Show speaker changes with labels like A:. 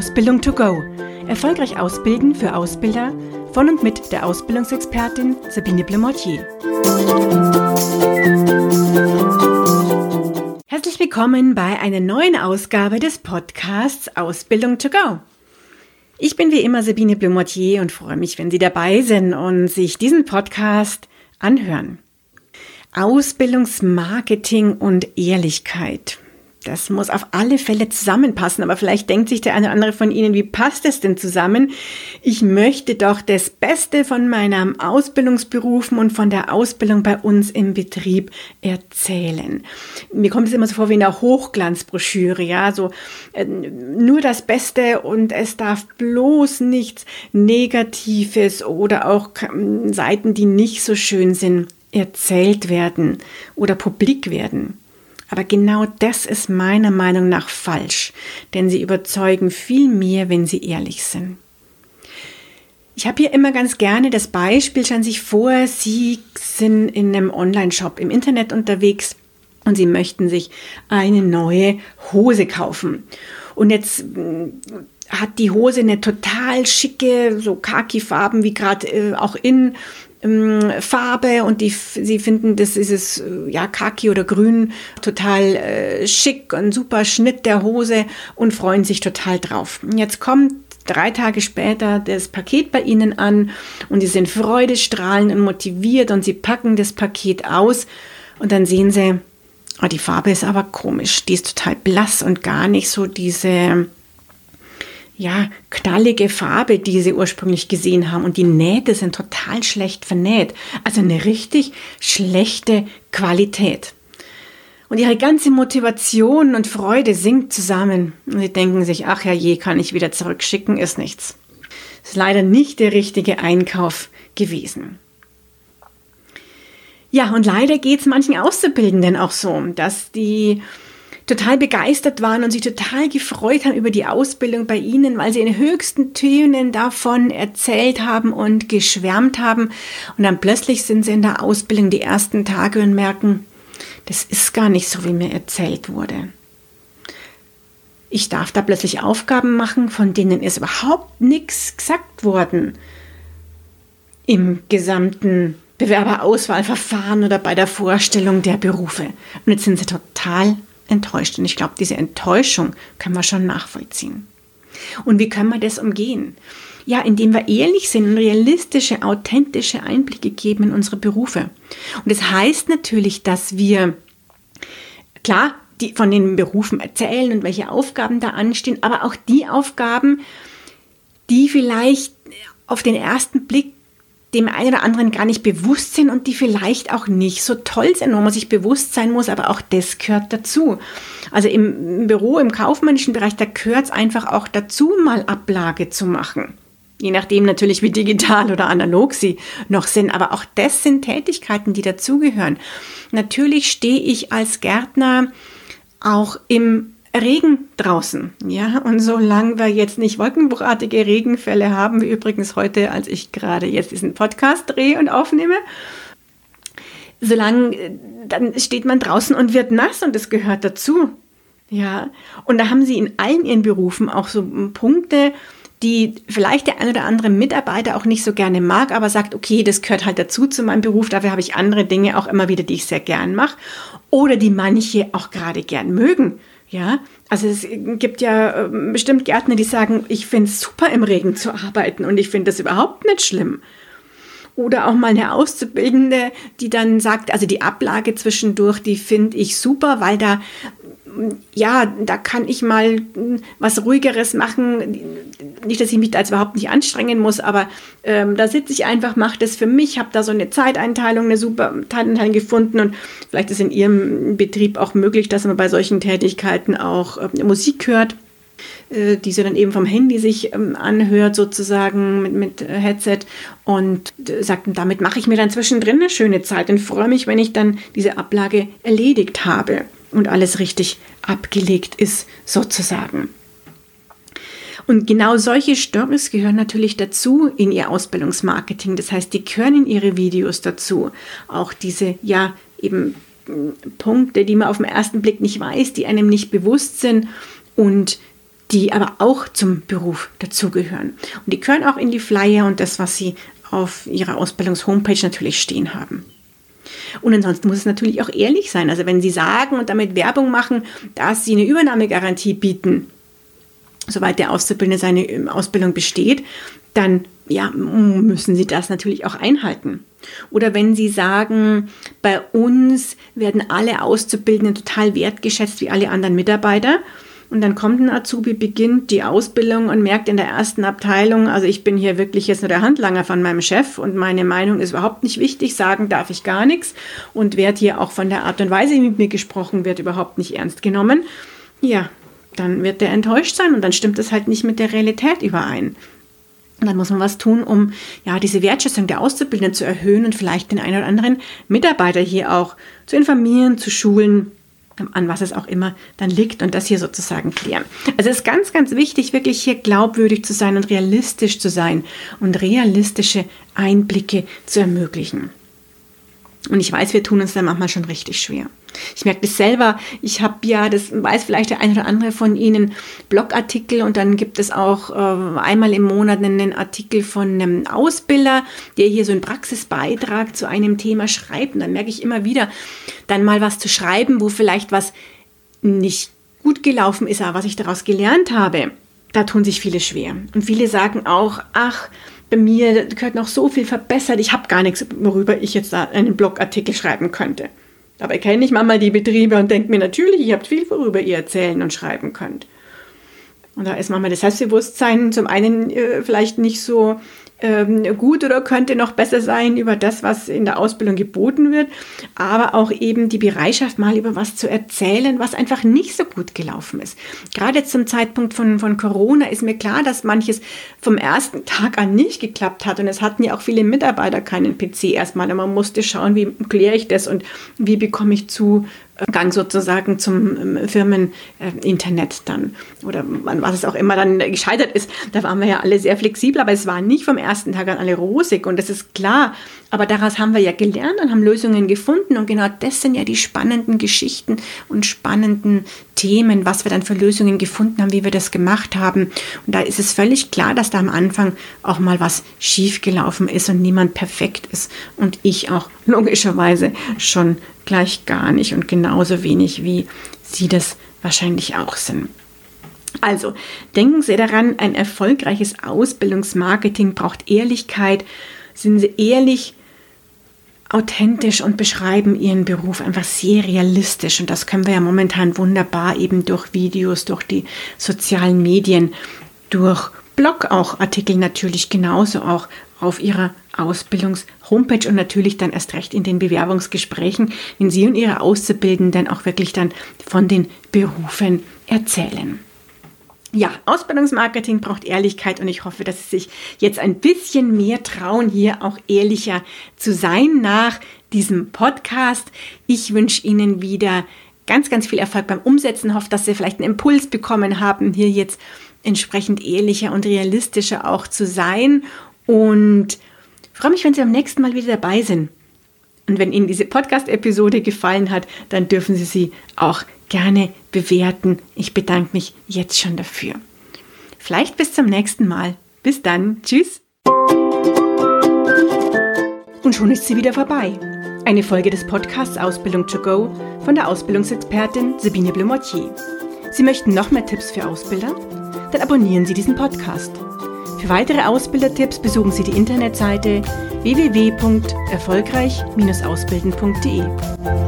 A: Ausbildung to go. Erfolgreich ausbilden für Ausbilder von und mit der Ausbildungsexpertin Sabine Blemortier. Herzlich willkommen bei einer neuen Ausgabe des Podcasts Ausbildung to go. Ich bin wie immer Sabine Blemortier und freue mich, wenn Sie dabei sind und sich diesen Podcast anhören. Ausbildungsmarketing und Ehrlichkeit. Das muss auf alle Fälle zusammenpassen, aber vielleicht denkt sich der eine oder andere von Ihnen, wie passt es denn zusammen? Ich möchte doch das Beste von meinem Ausbildungsberufen und von der Ausbildung bei uns im Betrieb erzählen. Mir kommt es immer so vor wie in einer Hochglanzbroschüre, ja, so äh, nur das Beste und es darf bloß nichts Negatives oder auch Seiten, die nicht so schön sind, erzählt werden oder publik werden. Aber genau das ist meiner Meinung nach falsch, denn sie überzeugen viel mehr, wenn sie ehrlich sind. Ich habe hier immer ganz gerne das Beispiel, stellen sich vor, Sie sind in einem Online-Shop im Internet unterwegs und Sie möchten sich eine neue Hose kaufen. Und jetzt hm, hat die Hose eine total schicke, so Khaki-Farben wie gerade äh, auch in ähm, Farbe und die, sie finden das ist es äh, ja Kaki oder Grün total äh, schick und super Schnitt der Hose und freuen sich total drauf. Jetzt kommt drei Tage später das Paket bei ihnen an und sie sind freudestrahlend und motiviert und sie packen das Paket aus und dann sehen sie, oh, die Farbe ist aber komisch, die ist total blass und gar nicht so diese ja, knallige Farbe, die sie ursprünglich gesehen haben. Und die Nähte sind total schlecht vernäht. Also eine richtig schlechte Qualität. Und ihre ganze Motivation und Freude sinkt zusammen. Und sie denken sich, ach ja je, kann ich wieder zurückschicken, ist nichts. Ist leider nicht der richtige Einkauf gewesen. Ja, und leider geht es manchen Auszubildenden auch so, dass die total begeistert waren und sich total gefreut haben über die Ausbildung bei Ihnen, weil Sie in höchsten Tönen davon erzählt haben und geschwärmt haben. Und dann plötzlich sind Sie in der Ausbildung die ersten Tage und merken, das ist gar nicht so, wie mir erzählt wurde. Ich darf da plötzlich Aufgaben machen, von denen ist überhaupt nichts gesagt worden im gesamten Bewerberauswahlverfahren oder bei der Vorstellung der Berufe. Und jetzt sind sie total enttäuscht. Und ich glaube, diese Enttäuschung können wir schon nachvollziehen. Und wie können wir das umgehen? Ja, indem wir ehrlich sind und realistische, authentische Einblicke geben in unsere Berufe. Und das heißt natürlich, dass wir, klar, die, von den Berufen erzählen und welche Aufgaben da anstehen, aber auch die Aufgaben, die vielleicht auf den ersten Blick dem einen oder anderen gar nicht bewusst sind und die vielleicht auch nicht so toll sind, wo man sich bewusst sein muss, aber auch das gehört dazu. Also im Büro, im kaufmännischen Bereich, da gehört es einfach auch dazu, mal Ablage zu machen. Je nachdem natürlich, wie digital oder analog sie noch sind. Aber auch das sind Tätigkeiten, die dazugehören. Natürlich stehe ich als Gärtner auch im Regen draußen. Ja, und solange wir jetzt nicht wolkenbruchartige Regenfälle haben, wie übrigens heute, als ich gerade jetzt diesen Podcast drehe und aufnehme, solange, äh, dann steht man draußen und wird nass und das gehört dazu. Ja, und da haben sie in allen ihren Berufen auch so Punkte, die vielleicht der ein oder andere Mitarbeiter auch nicht so gerne mag, aber sagt, okay, das gehört halt dazu zu meinem Beruf, dafür habe ich andere Dinge auch immer wieder, die ich sehr gern mache oder die manche auch gerade gern mögen. Ja, also es gibt ja ähm, bestimmt Gärtner, die sagen, ich finde es super im Regen zu arbeiten und ich finde das überhaupt nicht schlimm. Oder auch mal eine Auszubildende, die dann sagt, also die Ablage zwischendurch, die finde ich super, weil da ja, da kann ich mal hm, was ruhigeres machen. Nicht, dass ich mich da jetzt überhaupt nicht anstrengen muss, aber ähm, da sitze ich einfach, mache das für mich, habe da so eine Zeiteinteilung, eine super Zeiteinteilung gefunden und vielleicht ist in Ihrem Betrieb auch möglich, dass man bei solchen Tätigkeiten auch äh, Musik hört äh, die sie dann eben vom Handy sich ähm, anhört, sozusagen mit, mit Headset und äh, sagt, damit mache ich mir dann zwischendrin eine schöne Zeit und freue mich, wenn ich dann diese Ablage erledigt habe und alles richtig abgelegt ist, sozusagen. Und genau solche Stories gehören natürlich dazu in ihr Ausbildungsmarketing. Das heißt, die gehören in ihre Videos dazu. Auch diese, ja, eben Punkte, die man auf den ersten Blick nicht weiß, die einem nicht bewusst sind und die aber auch zum Beruf dazugehören. Und die gehören auch in die Flyer und das, was sie auf ihrer Ausbildungs-Homepage natürlich stehen haben. Und ansonsten muss es natürlich auch ehrlich sein. Also wenn Sie sagen und damit Werbung machen, dass Sie eine Übernahmegarantie bieten, soweit der Auszubildende seine ähm, Ausbildung besteht, dann ja, müssen Sie das natürlich auch einhalten. Oder wenn Sie sagen, bei uns werden alle Auszubildenden total wertgeschätzt wie alle anderen Mitarbeiter, und dann kommt ein Azubi, beginnt die Ausbildung und merkt in der ersten Abteilung, also ich bin hier wirklich jetzt nur der Handlanger von meinem Chef und meine Meinung ist überhaupt nicht wichtig, sagen darf ich gar nichts und werde hier auch von der Art und Weise, wie mit mir gesprochen wird, überhaupt nicht ernst genommen. Ja, dann wird der enttäuscht sein und dann stimmt es halt nicht mit der Realität überein. Und dann muss man was tun, um ja diese Wertschätzung der Auszubildenden zu erhöhen und vielleicht den einen oder anderen Mitarbeiter hier auch zu informieren, zu schulen, an was es auch immer dann liegt und das hier sozusagen klären. Also es ist ganz, ganz wichtig, wirklich hier glaubwürdig zu sein und realistisch zu sein und realistische Einblicke zu ermöglichen. Und ich weiß, wir tun uns da manchmal schon richtig schwer. Ich merke das selber. Ich habe ja, das weiß vielleicht der eine oder andere von Ihnen, Blogartikel und dann gibt es auch äh, einmal im Monat einen Artikel von einem Ausbilder, der hier so einen Praxisbeitrag zu einem Thema schreibt. Und dann merke ich immer wieder, dann mal was zu schreiben, wo vielleicht was nicht gut gelaufen ist, aber was ich daraus gelernt habe. Da tun sich viele schwer. Und viele sagen auch, ach, bei mir gehört noch so viel verbessert, ich habe gar nichts, worüber ich jetzt einen Blogartikel schreiben könnte. Dabei kenne ich manchmal die Betriebe und denke mir natürlich, ihr habt viel, worüber ihr erzählen und schreiben könnt. Und da ist manchmal das Selbstbewusstsein zum einen äh, vielleicht nicht so ähm, gut oder könnte noch besser sein über das, was in der Ausbildung geboten wird, aber auch eben die Bereitschaft, mal über was zu erzählen, was einfach nicht so gut gelaufen ist. Gerade zum Zeitpunkt von, von Corona ist mir klar, dass manches vom ersten Tag an nicht geklappt hat und es hatten ja auch viele Mitarbeiter keinen PC erstmal und man musste schauen, wie kläre ich das und wie bekomme ich zu Gang sozusagen zum ähm, Firmeninternet dann oder was es auch immer dann gescheitert ist. Da waren wir ja alle sehr flexibel, aber es war nicht vom ersten Tag an alle rosig und das ist klar. Aber daraus haben wir ja gelernt und haben Lösungen gefunden und genau das sind ja die spannenden Geschichten und spannenden Themen, was wir dann für Lösungen gefunden haben, wie wir das gemacht haben. Und da ist es völlig klar, dass da am Anfang auch mal was schiefgelaufen ist und niemand perfekt ist und ich auch logischerweise schon gleich gar nicht und genauso wenig wie Sie das wahrscheinlich auch sind. Also denken Sie daran, ein erfolgreiches Ausbildungsmarketing braucht Ehrlichkeit. Sind Sie ehrlich, authentisch und beschreiben Ihren Beruf einfach sehr realistisch. Und das können wir ja momentan wunderbar eben durch Videos, durch die sozialen Medien, durch Blog auch Artikel natürlich genauso auch auf Ihrer Ausbildungs-Homepage und natürlich dann erst recht in den Bewerbungsgesprächen, wenn Sie und Ihre Auszubildenden auch wirklich dann von den Berufen erzählen. Ja, Ausbildungsmarketing braucht Ehrlichkeit und ich hoffe, dass Sie sich jetzt ein bisschen mehr trauen, hier auch ehrlicher zu sein nach diesem Podcast. Ich wünsche Ihnen wieder ganz, ganz viel Erfolg beim Umsetzen. Hoffe, dass Sie vielleicht einen Impuls bekommen haben, hier jetzt entsprechend ehrlicher und realistischer auch zu sein und freue mich, wenn Sie am nächsten Mal wieder dabei sind. Und wenn Ihnen diese Podcast-Episode gefallen hat, dann dürfen Sie sie auch gerne bewerten. Ich bedanke mich jetzt schon dafür. Vielleicht bis zum nächsten Mal. Bis dann. Tschüss. Und schon ist sie wieder vorbei. Eine Folge des Podcasts Ausbildung to go von der Ausbildungsexpertin Sabine Blumotier. Sie möchten noch mehr Tipps für Ausbilder? Dann abonnieren Sie diesen Podcast. Für weitere Ausbildertipps besuchen Sie die Internetseite www.erfolgreich-ausbilden.de.